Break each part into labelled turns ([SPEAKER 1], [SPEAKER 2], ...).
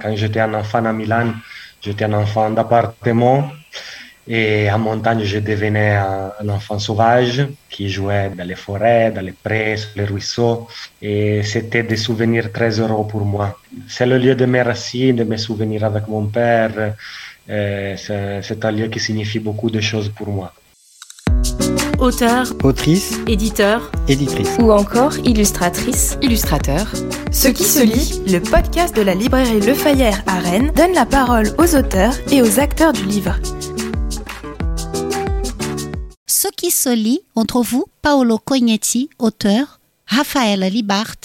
[SPEAKER 1] Quand j'étais un enfant à Milan, j'étais un enfant d'appartement et en montagne, je devenais un, enfant sauvage qui jouait dans les forêts, dans les prés, sur les ruisseaux. Et c'était des souvenirs très heureux pour moi. C'est le lieu de mes racines, de mes souvenirs avec mon père. C'est un lieu qui signifie beaucoup de choses pour moi.
[SPEAKER 2] Auteur,
[SPEAKER 3] autrice,
[SPEAKER 2] éditeur,
[SPEAKER 3] éditrice
[SPEAKER 2] ou encore illustratrice, illustrateur. Ce qui se lit, le podcast de la librairie Le Fayère à Rennes, donne la parole aux auteurs et aux acteurs du livre.
[SPEAKER 4] Ce qui se lit, entre vous Paolo Cognetti, auteur, Raphaël Libart,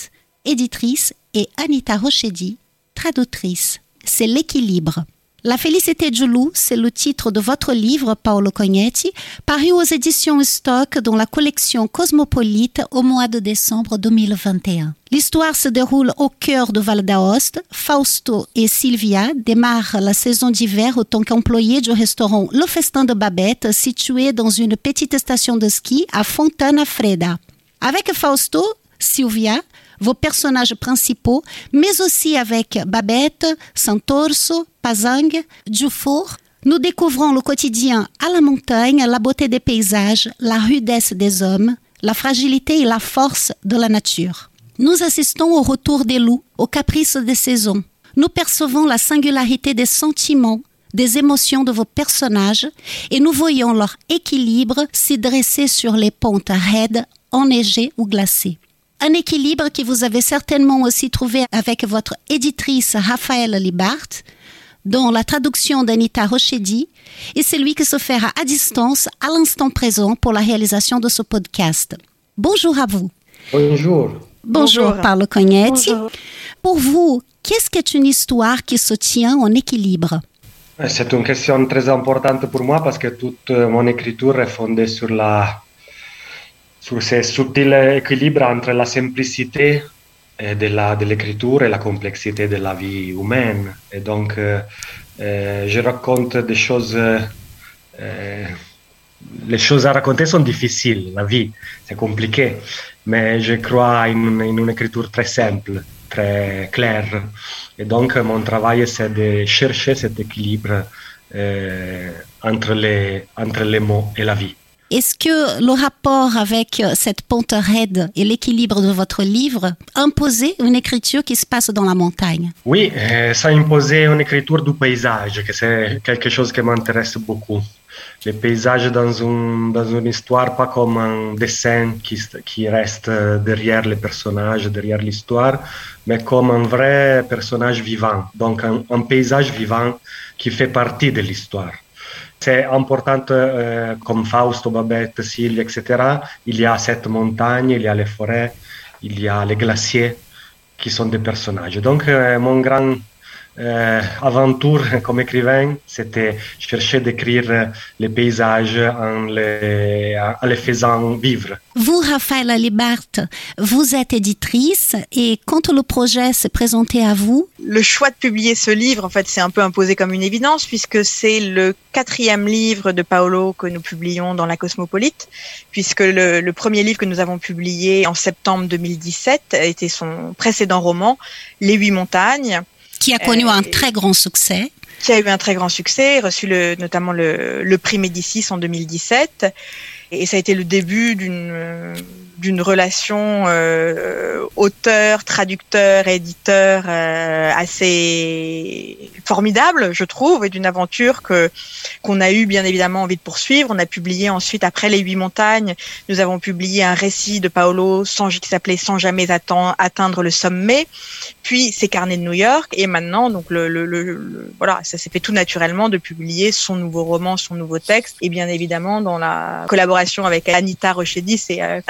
[SPEAKER 4] éditrice, et Anita Rochedi, traductrice. C'est l'équilibre. La félicité du loup, c'est le titre de votre livre, Paolo Cognetti, paru aux éditions Stock dans la collection Cosmopolite au mois de décembre 2021. L'histoire se déroule au cœur de Val d'Aoste. Fausto et Sylvia démarrent la saison d'hiver en tant qu'employés du restaurant Le Festin de Babette, situé dans une petite station de ski à Fontana Freda. Avec Fausto, Sylvia, vos personnages principaux, mais aussi avec Babette, Santorso, Pazang, Dufour. Nous découvrons le quotidien à la montagne, la beauté des paysages, la rudesse des hommes, la fragilité et la force de la nature. Nous assistons au retour des loups, aux caprices des saisons. Nous percevons la singularité des sentiments, des émotions de vos personnages et nous voyons leur équilibre s'y dresser sur les pentes raides, enneigées ou glacées. Un équilibre que vous avez certainement aussi trouvé avec votre éditrice Raphaël Libart, dont la traduction d'Anita Rochedi est celui qui se fera à distance à l'instant présent pour la réalisation de ce podcast. Bonjour à vous.
[SPEAKER 1] Bonjour.
[SPEAKER 4] Bonjour, Paolo Cognetti. Pour vous, qu'est-ce qu'est une histoire qui se tient en équilibre?
[SPEAKER 1] C'est une question très importante pour moi parce que toute mon écriture est fondée sur la sur ce subtil équilibre entre la simplicité de, la, de l'écriture et la complexité de la vie humaine. Et donc, euh, euh, je raconte des choses. Euh, les choses à raconter sont difficiles, la vie, c'est compliqué, mais je crois en, en une écriture très simple, très claire. Et donc, mon travail, c'est de chercher cet équilibre entre, les, entre les mots et la vie.
[SPEAKER 4] Est-ce que le rapport avec euh, cette pente raide et l'équilibre de votre livre imposait une écriture qui se passe dans la montagne?
[SPEAKER 1] Oui, euh, ça imposait une écriture du paysage, que c'est quelque chose qui m'intéresse beaucoup. Les paysages dans, dans une histoire, pas comme un dessin qui, qui reste derrière les personnages, derrière l'histoire, mais comme un vrai personnage vivant, donc un paysage vivant qui fait partie de l'histoire c'est important euh, comme Fausto, Babette, Sylvie, etc. Il y a cette montagne, il y a les forêts, il y a les glaciers qui sont des personnages. Donc, euh, mon grand euh, aventure comme écrivain, c'était chercher d'écrire les paysages en les, en les faisant vivre.
[SPEAKER 4] Vous, Raphaël Alibart, vous êtes éditrice et quand le projet s'est présenté à vous?
[SPEAKER 5] Le choix de publier ce livre, en fait, c'est un peu imposé comme une évidence puisque c'est le quatrième livre de Paolo que nous publions dans la Cosmopolite, puisque le, le premier livre que nous avons publié en septembre 2017 était son précédent roman, Les Huit Montagnes,
[SPEAKER 4] qui a connu un très grand succès.
[SPEAKER 5] Qui a eu un très grand succès, reçu le, notamment le, le prix Médicis en 2017. Et ça a été le début d'une d'une relation euh, auteur, traducteur, éditeur euh, assez formidable, je trouve, et d'une aventure que qu'on a eu bien évidemment envie de poursuivre. On a publié ensuite, après les huit montagnes, nous avons publié un récit de Paolo sans, qui s'appelait Sans jamais atteindre le sommet, puis ses carnets de New York, et maintenant, donc le, le, le voilà, ça s'est fait tout naturellement de publier son nouveau roman, son nouveau texte, et bien évidemment dans la collaboration avec Anita Rochedi, c'est euh,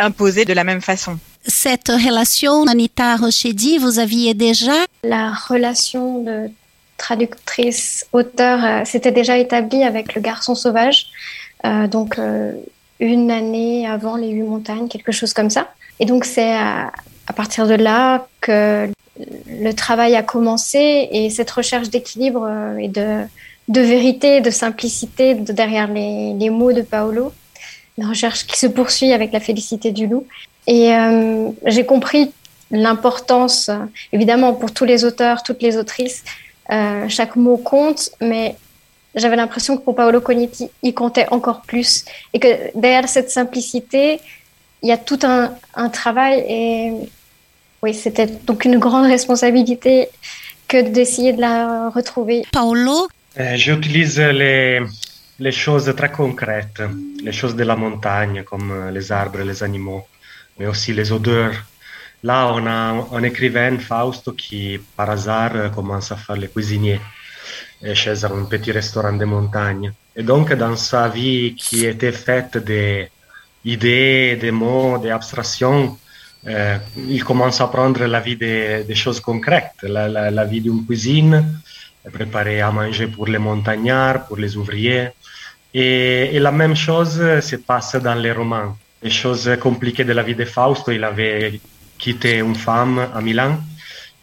[SPEAKER 5] de la même façon.
[SPEAKER 4] Cette relation, Anita Rochedi, vous aviez déjà?
[SPEAKER 6] La relation de traductrice-auteur euh, s'était déjà établie avec Le Garçon Sauvage, euh, donc euh, une année avant Les Huit Montagnes, quelque chose comme ça. Et donc c'est à, partir de là que le travail a commencé et cette recherche d'équilibre et de, de vérité, de simplicité derrière les, les mots de Paolo une recherche qui se poursuit avec la félicité du loup. Et euh, j'ai compris l'importance, évidemment, pour tous les auteurs, toutes les autrices, Euh, chaque mot compte, mais j'avais l'impression que pour Paolo Cognetti, il comptait encore plus. Et que derrière cette simplicité, il y a tout un, un travail. Et oui, c'était donc une grande responsabilité que d'essayer de la retrouver.
[SPEAKER 4] Paolo?
[SPEAKER 1] Eh, J'utilise les, les choses très concrètes, les choses de la montagne, comme les arbres, les animaux, mais aussi les odeurs. Là, on a un écrivain, Fausto, qui par hasard commence à faire les cuisiniers et chez un petit restaurant de montagne. Et donc, dans sa vie qui était faite d'idées, de mots, d'abstractions, euh, il commence à prendre la vie des, des choses concrètes, la, la, la vie d'une cuisine, préparer à manger pour les montagnards, pour les ouvriers. Et, et, la même chose se passe dans les romans. Les choses compliquées de la vie Fausto, il avait quitté une femme à Milan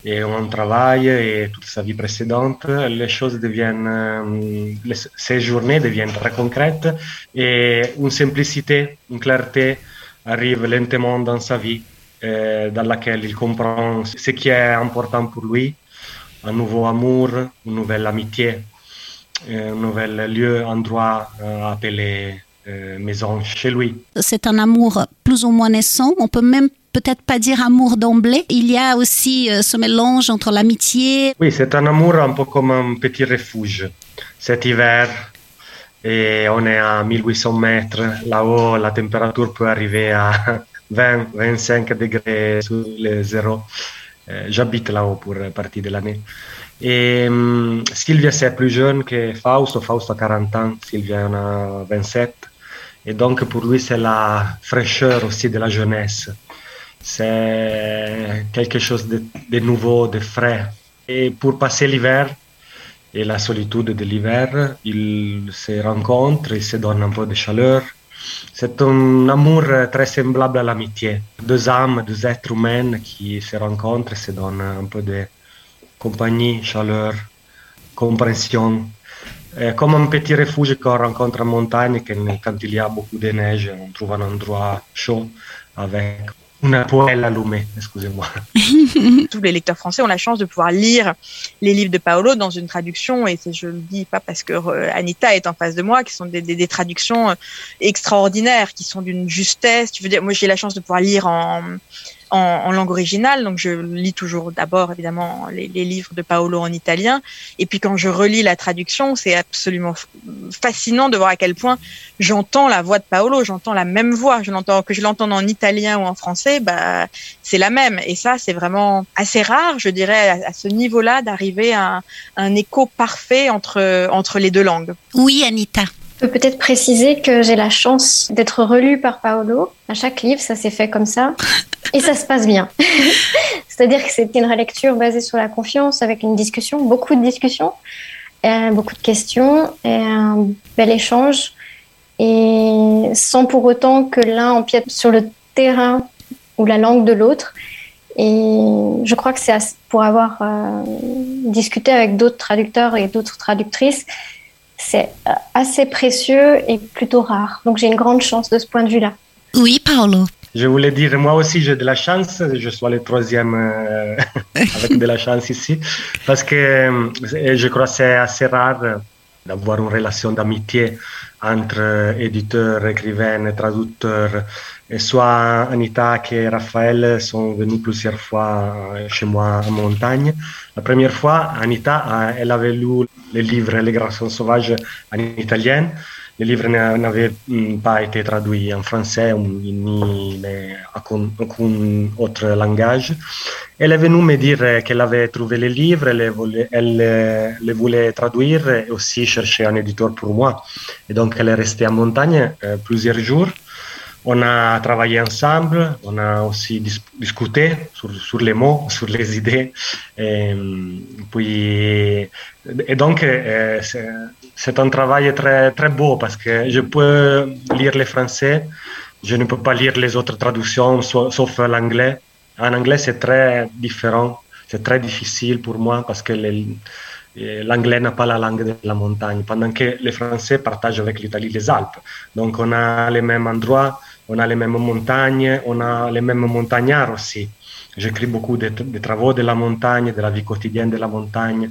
[SPEAKER 1] et un travail et toute sa vie précédente. Les choses deviennent, les, ces journées deviennent très concrètes et une simplicité, une clarté arrive lentement dans sa vie euh, dans laquelle il comprend ce qui est important pour lui, un nouveau amour, une nouvelle amitié, un nouvel lieu, endroit euh, appelé euh, maison chez lui.
[SPEAKER 4] C'est un amour plus ou moins naissant. On peut même peut-être pas dire amour d'emblée. Il y a aussi euh, ce mélange entre l'amitié.
[SPEAKER 1] Oui, c'est un amour un peu comme un petit refuge. Cet hiver, et on est à 1800 mètres. Là-haut, la température peut arriver à 20-25 degrés sous le zéro. J'habite là-haut pour partie de l'année. Et um, Sylvia, c'est plus jeune que Fausto. Fausto a 40 ans, Sylvia en a 27. Et donc, pour lui, c'est la fraîcheur aussi de la jeunesse. C'est quelque chose de, de, nouveau, de frais. Et pour passer l'hiver et la solitude de l'hiver, ils se rencontrent, ils se donnent un peu de chaleur. C'est un amour très semblable à l'amitié. Deux âmes, deux êtres humains qui se rencontrent et se donnent un peu de compagnie, chaleur, compréhension. Et comme un petit refuge qu'on rencontre en montagne, quand il y a beaucoup de neige, on trouve un endroit chaud avec une poêle allumée, excusez-moi.
[SPEAKER 5] Tous les lecteurs français ont la chance de pouvoir lire les livres de Paolo dans une traduction, et je le dis pas parce que Anita est en face de moi, qui sont des, traductions extraordinaires, qui sont d'une justesse. Moi j'ai la chance de pouvoir lire en, en, en, langue originale, donc je lis toujours d'abord évidemment les, les, livres de Paolo en italien, et puis quand je relis la traduction, c'est absolument fascinant de voir à quel point j'entends la voix de Paolo, j'entends la même voix, je l'entends que je l'entende en italien ou en français, bah c'est la même, et ça c'est vraiment assez rare, je dirais, à, ce niveau-là d'arriver à un, un, écho parfait entre entre les deux langues.
[SPEAKER 4] Oui, Anita.
[SPEAKER 6] Peux peut-être préciser que j'ai la chance d'être relue par Paolo. À chaque livre, ça s'est fait comme ça. Et ça se passe bien. C'est-à-dire que c'était une relecture basée sur la confiance, avec une discussion, beaucoup de discussions, et beaucoup de questions, et un bel échange, et sans pour autant que l'un empiète sur le terrain ou la langue de l'autre. Et je crois que c'est pour avoir euh, discuté avec d'autres traducteurs et d'autres traductrices, c'est assez précieux et plutôt rare. Donc j'ai une grande chance de ce point de vue-là.
[SPEAKER 4] Oui, Paolo.
[SPEAKER 1] Je voulais dire, moi aussi j'ai de la chance, je suis le troisième euh, avec de la chance ici, parce que euh, je crois que c'est assez rare d'avoir une relation d'amitié entre éditeurs, écrivains, traducteurs. Et soit Anita que Raphaël sont venus plusieurs fois chez moi en montagne. La première fois, Anita, elle avait lu le livre Les Garçons sauvages en italien. Le livre n'avait pas été traduit en français ni aucun autre langage. Elle est venue me dire qu'elle avait trouvé le livre, elle, voulait, elle le voulait traduire et aussi chercher un éditeur pour moi. Et donc elle est restée en montagne euh, plusieurs jours. On a travaillé ensemble, on a aussi dis discuté sur, les mots, sur les idées. Et, puis, et donc, euh, c'est un travail très, très beau parce que je peux lire le français, je ne peux pas lire les autres traductions sauf l'anglais. En anglais, c'est très différent, c'est très difficile pour moi parce que l'anglais n'a pas la langue de la montagne, pendant que les Français partagent avec l'Italie les Alpes. Donc, on a les mêmes endroits on a les mêmes montagnes, on a les mêmes montagnards aussi. J'écris beaucoup de, de, travaux de la montagne, de la vie quotidienne de la montagne.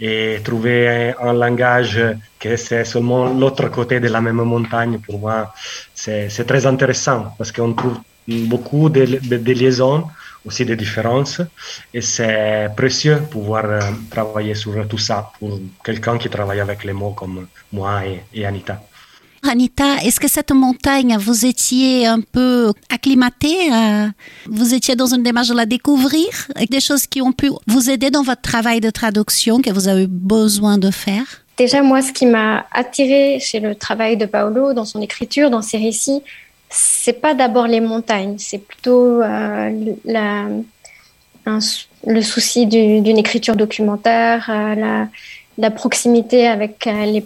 [SPEAKER 1] et trouver un langage que c'est seulement l'autre côté de la même montagne, pour moi, c'est très intéressant parce qu'on trouve beaucoup de, de, liaisons, aussi des différences, et c'est précieux pouvoir euh, travailler sur tout ça pour quelqu'un qui travaille avec les mots comme moi et Anita.
[SPEAKER 4] Anita, est-ce que cette montagne, vous étiez un peu acclimatée euh, Vous étiez dans une démarche de la découvrir? Des choses qui ont pu vous aider dans votre travail de traduction que vous avez besoin de faire?
[SPEAKER 6] Déjà, moi, ce qui m'a attiré chez le travail de Paolo, dans son écriture, dans ses récits, c'est pas d'abord les montagnes, c'est plutôt euh, le souci d'une écriture documentaire, euh, la, la, proximité avec les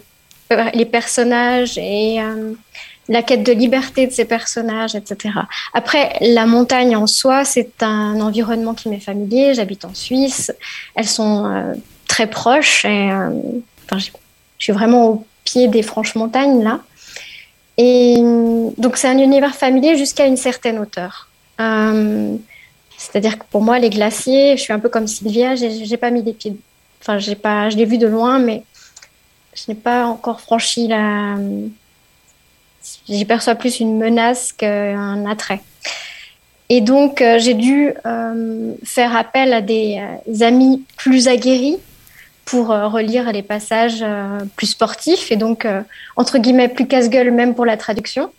[SPEAKER 6] les personnages et euh, la quête de liberté de ces personnages, etc. Après, la montagne en soi, c'est un environnement qui m'est familier. J'habite en Suisse. Elles sont euh, très proches. Euh, je suis vraiment au pied des franches montagnes, là. Et donc, c'est un univers familier jusqu'à une certaine hauteur. C'est-à-dire que pour moi, les glaciers, je suis un peu comme Sylvia, j'ai pas mis des pieds. Enfin, j'ai pas, je l'ai vu de loin, mais je n'ai pas encore franchi la. J'y perçois plus une menace qu'un attrait. Et donc, euh, j'ai dû euh, faire appel à des euh, amis plus aguerris pour relire les passages plus sportifs et donc, entre guillemets, plus casse-gueule même pour la traduction.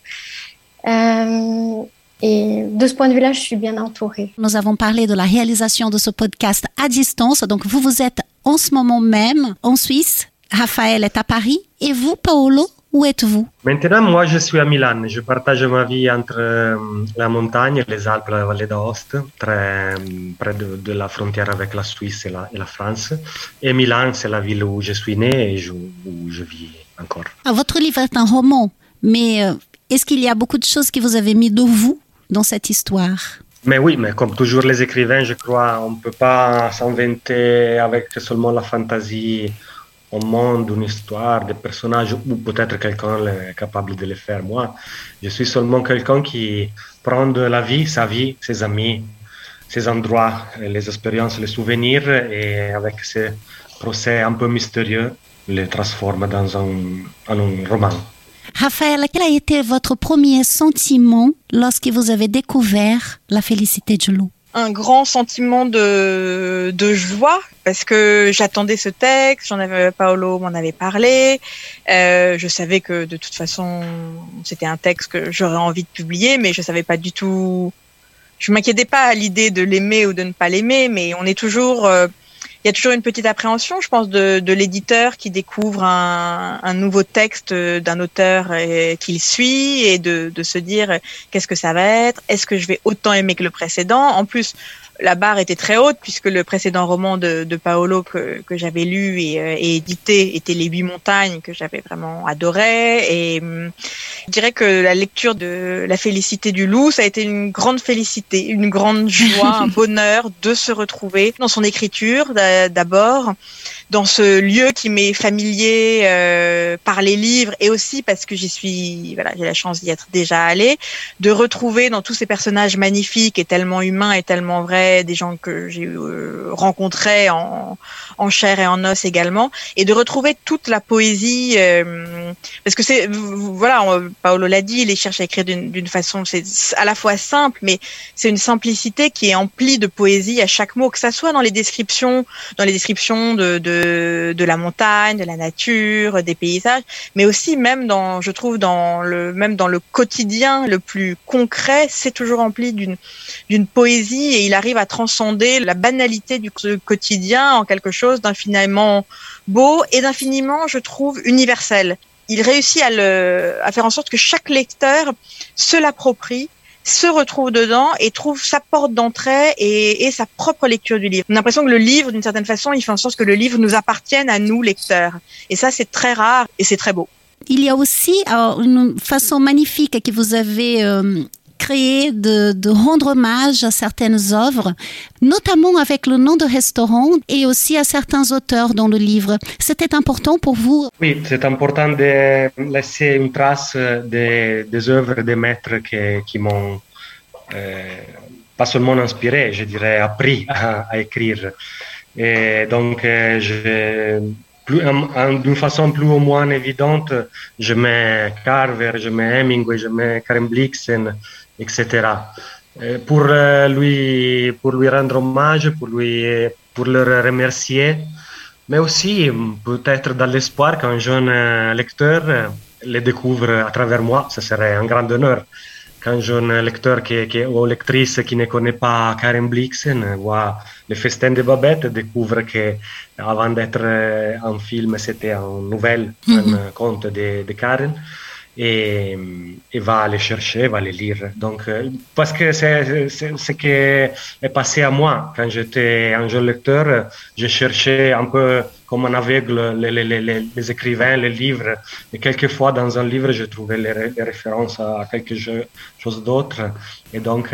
[SPEAKER 6] Et de ce point de vue-là, je suis bien entourée.
[SPEAKER 4] Nous avons parlé de la réalisation de ce podcast à distance. Donc, vous, vous êtes en ce moment même en Suisse Raphaël est à Paris. Et vous, Paolo, où êtes-vous?
[SPEAKER 1] Maintenant, moi, je suis à Milan. Je partage ma vie entre euh, la montagne, les Alpes, la vallée d'Aoste, très près de, la frontière avec la Suisse et la, France. Et Milan, c'est la ville où je suis né et où je vis encore.
[SPEAKER 4] Ah, votre livre est un roman, mais euh, est-ce qu'il y a beaucoup de choses que vous avez mis de vous dans cette histoire?
[SPEAKER 1] Mais oui, mais comme toujours les écrivains, je crois, on ne peut pas s'inventer avec seulement la fantaisie un monde, une histoire, des personnages, ou peut-être quelqu'un est capable de le faire. Moi, je suis seulement quelqu'un qui prend de la vie, sa vie, ses amis, ses endroits, les expériences, les souvenirs, et avec ces procès un peu mystérieux, les transforme dans un, un roman.
[SPEAKER 4] Raphaël, quel a été votre premier sentiment lorsque vous avez découvert la félicité du loup
[SPEAKER 5] un grand sentiment de, de joie parce que j'attendais ce texte, j'en avais Paolo m'en avait parlé, euh, je savais que de toute façon c'était un texte que j'aurais envie de publier, mais je savais pas du tout. Je m'inquiétais pas à l'idée de l'aimer ou de ne pas l'aimer, mais on est toujours euh, y a toujours une petite appréhension, je pense, de, de l'éditeur qui découvre un, un nouveau texte d'un auteur qu'il suit et de, de se dire qu'est-ce que ça va être, est-ce que je vais autant aimer que le précédent? En plus, la barre était très haute puisque le précédent roman de, de Paolo que, que j'avais lu et, euh, et, édité était Les Huit Montagnes que j'avais vraiment adoré et hum, je dirais que la lecture de La Félicité du loup ça a été une grande félicité, une grande joie, un bonheur de se retrouver dans son écriture d'abord dans ce lieu qui m'est familier euh, par les livres et aussi parce que j'y suis, voilà, j'ai la chance d'y être déjà allée, de retrouver dans tous ces personnages magnifiques et tellement humains et tellement vrais des gens que j'ai euh, rencontrés en, en chair et en os également, et de retrouver toute la poésie, euh, parce que c'est, voilà, Paolo l'a dit, il cherche à écrire d'une façon, c'est à la fois simple, mais c'est une simplicité qui est emplie de poésie à chaque mot, que ça soit dans les descriptions, dans les descriptions de, de de, la montagne, de la nature, des paysages, mais aussi même dans, je trouve, dans le, même dans le quotidien le plus concret, c'est toujours rempli d'une, d'une poésie et il arrive à transcender la banalité du quotidien en quelque chose d'infiniment beau et d'infiniment, je trouve, universel. Il réussit à, le, à faire en sorte que chaque lecteur se l'approprie se retrouve dedans et trouve sa porte d'entrée et, sa propre lecture du livre. On a l'impression que le livre, d'une certaine façon, il fait en sorte que le livre nous appartienne à nous, lecteurs. Et ça, c'est très rare et c'est très beau.
[SPEAKER 4] Il y a aussi une façon magnifique que vous avez euh, créé de, rendre hommage à certaines œuvres, notamment avec le nom de restaurant et aussi à certains auteurs dans le livre. C'était important pour vous?
[SPEAKER 1] Oui, c'est important de laisser une trace des, œuvres des maîtres qui, m'ont euh, pas seulement inspiré, je dirais appris à, écrire. Et donc, je, d'une façon plus ou moins évidente, je mets Carver, je mets Hemingway, je mets Karen Blixen, etc. pour lui, pour lui rendre hommage, pour lui, pour le remercier, mais aussi peut-être dans l'espoir qu'un jeune lecteur les découvre à travers moi, ce serait un grand honneur. Qu'un jeune lecteur qui, qui, ou lectrice qui ne connaît pas Karen Blixen voit Le Festin de Babette, découvre que avant d'être un film, c'était une nouvelle, mm -hmm. un conte de, de Karen et, et, va les chercher, va les lire. Donc, parce que c'est ce qui est passé à moi. Quand j'étais un jeune lecteur, je cherchais un peu comme un aveugle les, les, les, les écrivains, les livres. Et quelquefois, dans un livre, je trouvais les, références à quelque chose d'autre. Et donc,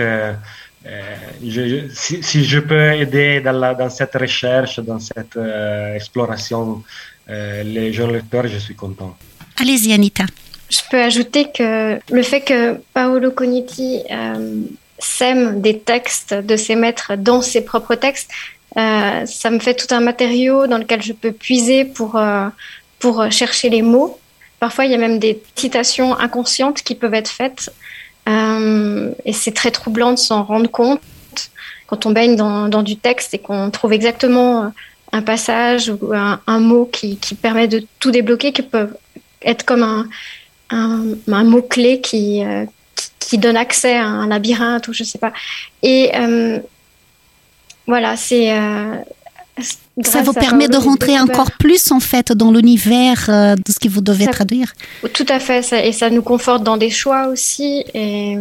[SPEAKER 1] euh, je, si, je peux aider dans, cette recherche, dans cette euh, exploration, euh, les jeunes lecteurs, je suis content.
[SPEAKER 4] Allez-y, Anita.
[SPEAKER 6] Je peux ajouter que le fait que Paolo Cognetti euh, sème des textes de ses maîtres dans ses propres textes, euh, ça me fait tout un matériau dans lequel je peux puiser pour, euh, pour chercher les mots. Parfois, il y a même des citations inconscientes qui peuvent être faites. Euh, et c'est très troublant de s'en rendre compte quand on baigne dans, dans du texte et qu'on trouve exactement un passage ou un, un mot qui, qui, permet de tout débloquer, qui peut être comme un, un, un mot-clé qui, euh, qui, qui, donne accès à un labyrinthe ou je sais pas. Et euh, voilà, c'est. Euh,
[SPEAKER 4] ça vous permet de rentrer encore plus en fait dans l'univers de ce que vous devez
[SPEAKER 6] ça,
[SPEAKER 4] traduire.
[SPEAKER 6] Tout à fait, ça, et ça nous conforte dans des choix aussi. Et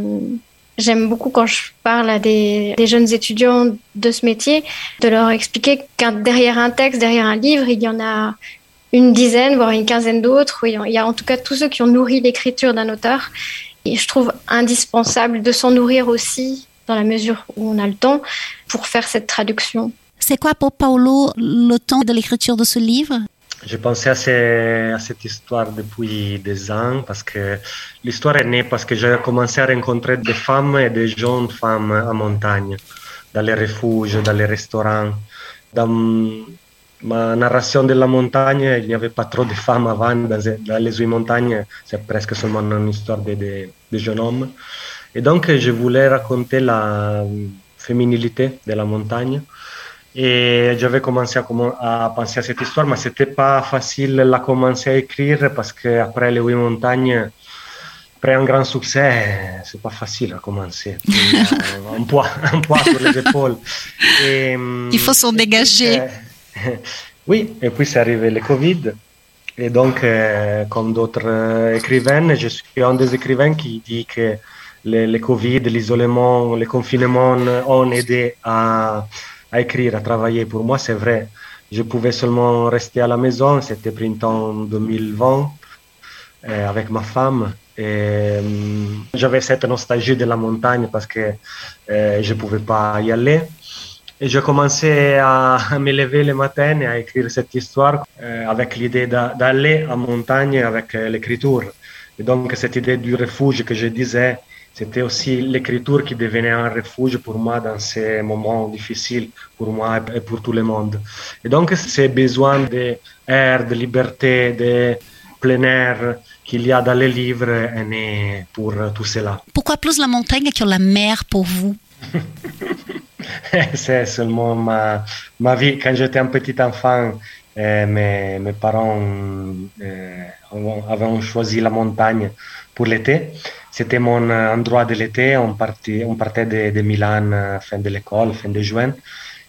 [SPEAKER 6] j'aime beaucoup quand je parle à des, des, jeunes étudiants de ce métier, de leur expliquer qu'un derrière un texte, derrière un livre, il y en a une dizaine, voire une quinzaine d'autres. Il y a en tout cas tous ceux qui ont nourri l'écriture d'un auteur. Et je trouve indispensable de s'en nourrir aussi, dans la mesure où on a le temps, pour faire cette traduction.
[SPEAKER 4] C'est quoi pour Paolo le temps de l'écriture de ce livre?
[SPEAKER 1] J'ai pensé à, ces, à, cette histoire depuis des ans parce que l'histoire est née parce que j'ai commencé à rencontrer des femmes et des jeunes femmes en montagne, dans les refuges, dans les restaurants. Dans ma narration de la montagne, il n'y avait pas trop de femmes avant. Dans, dans les huit montagnes, c'est presque seulement une histoire de, de, de jeunes hommes. Et donc, je voulais raconter la féminilité de la montagne. Et j'avais commencé à, à, penser à cette histoire, mais c'était pas facile de la commencer à écrire parce qu'après les huit montagnes, après un grand succès, c'est pas facile à commencer. un, poids, un poids sur les épaules.
[SPEAKER 4] Et, Il faut s'en dégager.
[SPEAKER 1] Oui, et puis c'est arrivé le Covid. Et donc, euh, comme d'autres euh, écrivains, je suis un des écrivains qui dit que le, Covid, l'isolement, le confinement ont aidé à à écrire, à travailler. Pour moi, c'est vrai. Je pouvais seulement rester à la maison. C'était printemps 2020 euh, avec ma femme. Et euh, j'avais cette nostalgie de la montagne parce que euh, je ne pouvais pas y aller. Et j'ai commencé à, me lever le matin et à écrire cette histoire euh, avec l'idée d'aller en montagne avec euh, l'écriture. Et donc cette idée du refuge que je disais, c'était aussi l'écriture qui devenait un refuge pour moi dans ces moments difficiles, pour moi et pour tout le monde. Et donc, ces besoins d'air, de liberté, de plein air qu'il y a dans les livres est né pour tout cela.
[SPEAKER 4] Pourquoi plus la montagne que la mer pour vous?
[SPEAKER 1] C'est seulement ma, vie. Quand j'étais un petit enfant, euh, mes, parents euh, avaient choisi la montagne pour l'été. C'était mon endroit de l'été. On, partait, on partait de, de Milan fin de l'école, fin de juin,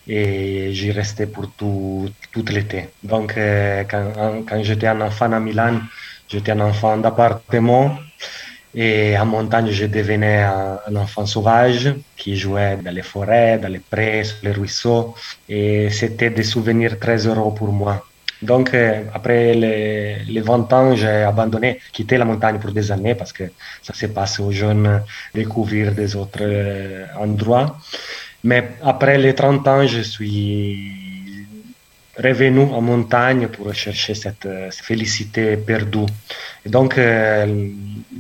[SPEAKER 1] et j'y restais pour tout, tout l'été. Donc, euh, quand, quand j'étais un enfant à Milan, j'étais un enfant d'appartement. Et en montagne, je devenais un, un, enfant sauvage qui jouait dans les forêts, dans les prés, sur les ruisseaux. Et c'était des souvenirs très heureux pour moi. Donc, euh, après les, les, 20 ans, j'ai abandonné, quitté la montagne pour des années parce que ça se passe aux jeunes découvrir des autres euh, endroits. Mais après les 30 ans, je suis revenu en montagne pour chercher cette, cette félicité perdue. Et donc, euh,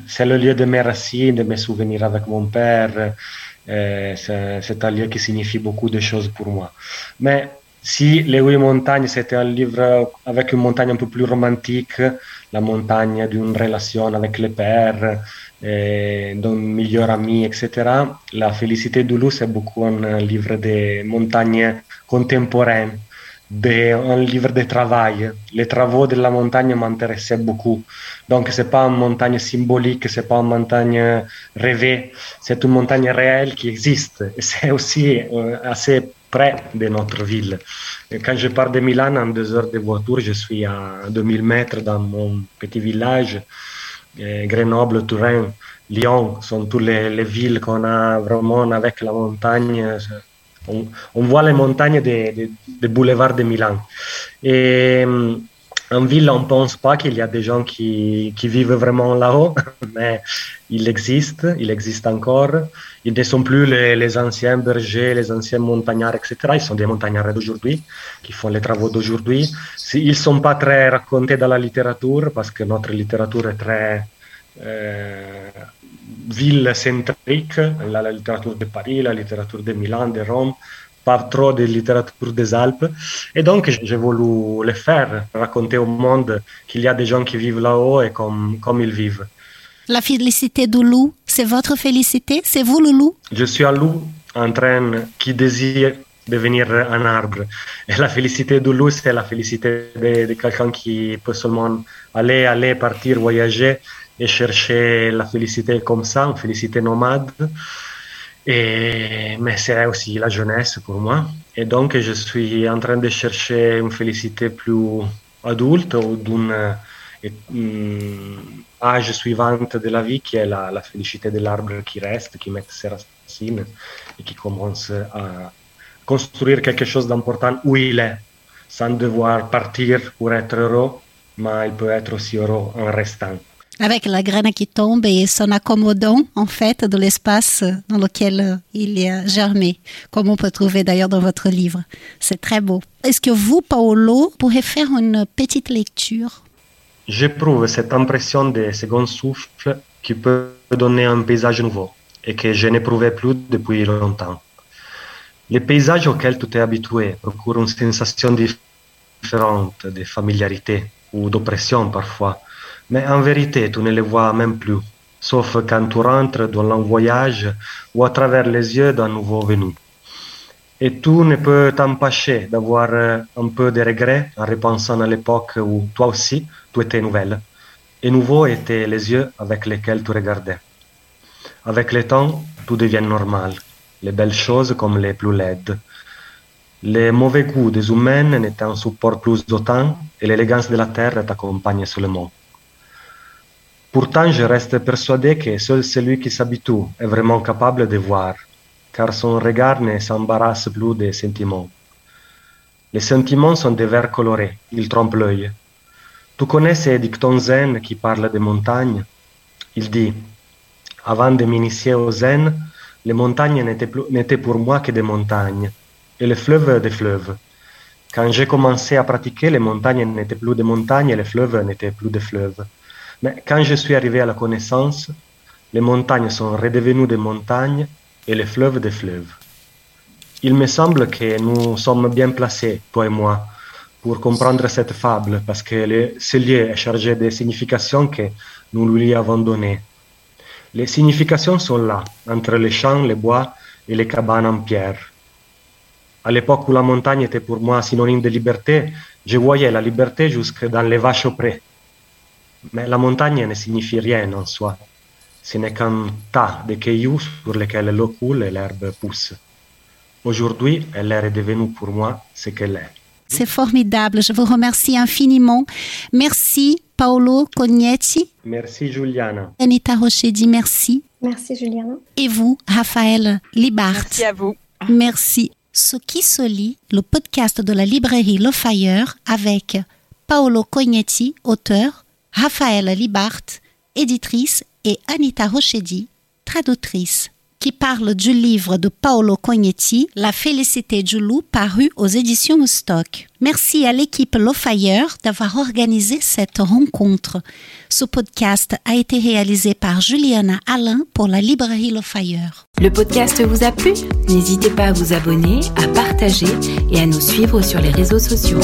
[SPEAKER 1] c'est le lieu de mes racines, de mes souvenirs avec mon père. Euh, c'est un lieu qui signifie beaucoup de choses pour moi. Mais Si Les Huit Montagnes, c'était un livre avec une montagne un peu plus romantique, la montagne d'une relation avec le père, d'un meilleur ami, etc. La Félicité du loup, c'est beaucoup un livre de montagne contemporaine, de, un livre de travail. Les travaux de la montagne m'intéressaient beaucoup. Donc, c'est pas une montagne symbolique, c'est pas une montagne rêvée, c'est une montagne réelle qui existe. C'est aussi euh, assez près de notre ville. Quand je pars de Milan en deux heures de voiture, je suis à 2000 mètres dans mon petit village. Grenoble, Turin, Lyon sont toutes les, villes qu'on a vraiment avec la montagne. On, voit les montagnes des, des, boulevards de Milan. Et en ville, on ne pense pas qu'il y a des gens qui, qui vivent vraiment là-haut, mais il existe, il existe encore. Ils ne sont plus les, les, anciens bergers, les anciens montagnards, etc. Ils sont des montagnards d'aujourd'hui, qui font les travaux d'aujourd'hui. Ils ne sont pas très racontés dans la littérature, parce que notre littérature est très euh, ville-centrique, la, la, littérature de Paris, la littérature de Milan, de Rome, pas trop de littérature des Alpes. Et donc, j'ai voulu le faire, raconter au monde qu'il y a des gens qui vivent là-haut et comme, comme ils vivent.
[SPEAKER 4] La félicité du loup, c'est votre félicité? C'est vous le loup?
[SPEAKER 1] Je suis un loup en train qui désire devenir un arbre. Et la félicité du loup, c'est la félicité de, de quelqu'un qui peut seulement aller, aller, partir, voyager et chercher la félicité comme ça, une félicité nomade. Et, mais c'est aussi la jeunesse pour moi. Et donc, je suis en train de chercher une félicité plus adulte ou d'une um, âge suivante de la vie qui est la, la félicité de l'arbre qui reste, qui met ses racines et qui commence à construire quelque chose d'important où il est, sans devoir partir pour être heureux, mais il peut être aussi heureux en restant.
[SPEAKER 4] Avec la graine qui tombe et son accommodant, en fait, de l'espace dans lequel il est germé, comme on peut trouver d'ailleurs dans votre livre. C'est très beau. Est-ce que vous, Paolo, pourrez faire une petite lecture?
[SPEAKER 1] J'éprouve cette impression de second souffle qui peut donner un paysage nouveau et que je n'éprouvais plus depuis longtemps. Les paysages auxquels tu es habitué procurent une sensation différente de familiarité ou d'oppression parfois mais en vérité, tu ne les vois même plus, sauf quand tu rentres dans un voyage ou à travers les yeux d'un nouveau venu. Et tu ne peux t'empêcher d'avoir euh, un peu de regret en repensant à l'époque où toi aussi, tu étais nouvelle. Et nouveau étaient les yeux avec lesquels tu regardais. Avec le temps, tout devient normal, les belles choses comme les plus laides. Les mauvais goûts des humains ne t'en supportent plus autant et l'élégance de la terre t'accompagne seulement. Pourtant, je reste persuadé que seul celui qui s'habitue est vraiment capable de voir, car son regard ne s'embarrasse plus des sentiments. Les sentiments sont des vers colorés, ils trompent l'œil. Tu connais ces dictons zen qui parlent des montagnes? Il dit Avant de m'initier au zen, les montagnes n'étaient pour moi que des montagnes, et les fleuves des fleuves. Quand j'ai commencé à pratiquer, les montagnes n'étaient plus des montagnes et les fleuves n'étaient plus des fleuves. Mais quand je suis arrivé à la connaissance, les montagnes sont redevenues des montagnes et les fleuves des fleuves. Il me semble que nous sommes bien placés, toi et moi, pour comprendre cette fable, parce que ce lieu est chargé de significations que nous lui avons données. Les significations sont là, entre les champs, les bois et les cabanes en pierre. À l'époque où la montagne était pour moi synonyme de liberté, je voyais la liberté jusque dans les vaches au pré. Mais la montagne ne signifie rien en soi. Ce n'est qu'un tas de cailloux sur lesquels l'eau coule et l'herbe pousse. Aujourd'hui, elle est devenue pour moi ce qu'elle est.
[SPEAKER 4] C'est formidable, je vous remercie infiniment. Merci Paolo Cognetti.
[SPEAKER 1] Merci Juliana.
[SPEAKER 4] Anita Rochedi, merci.
[SPEAKER 6] Merci Juliana.
[SPEAKER 4] Et vous, Raphaël Libart.
[SPEAKER 5] Merci à vous.
[SPEAKER 4] Merci. Ce qui se lit, le podcast de la librairie Le Fire avec Paolo Cognetti, auteur, Raphaël Libart, éditrice, et Anita Rochedi, traductrice. qui parle du livre de Paolo Cognetti, La félicité du loup, paru aux éditions Stock. Merci à l'équipe Fire d'avoir organisé cette rencontre. Ce podcast a été réalisé par Juliana Alain pour la librairie Fire.
[SPEAKER 2] Le podcast vous a plu? N'hésitez pas à vous abonner, à partager et à nous suivre sur les réseaux sociaux.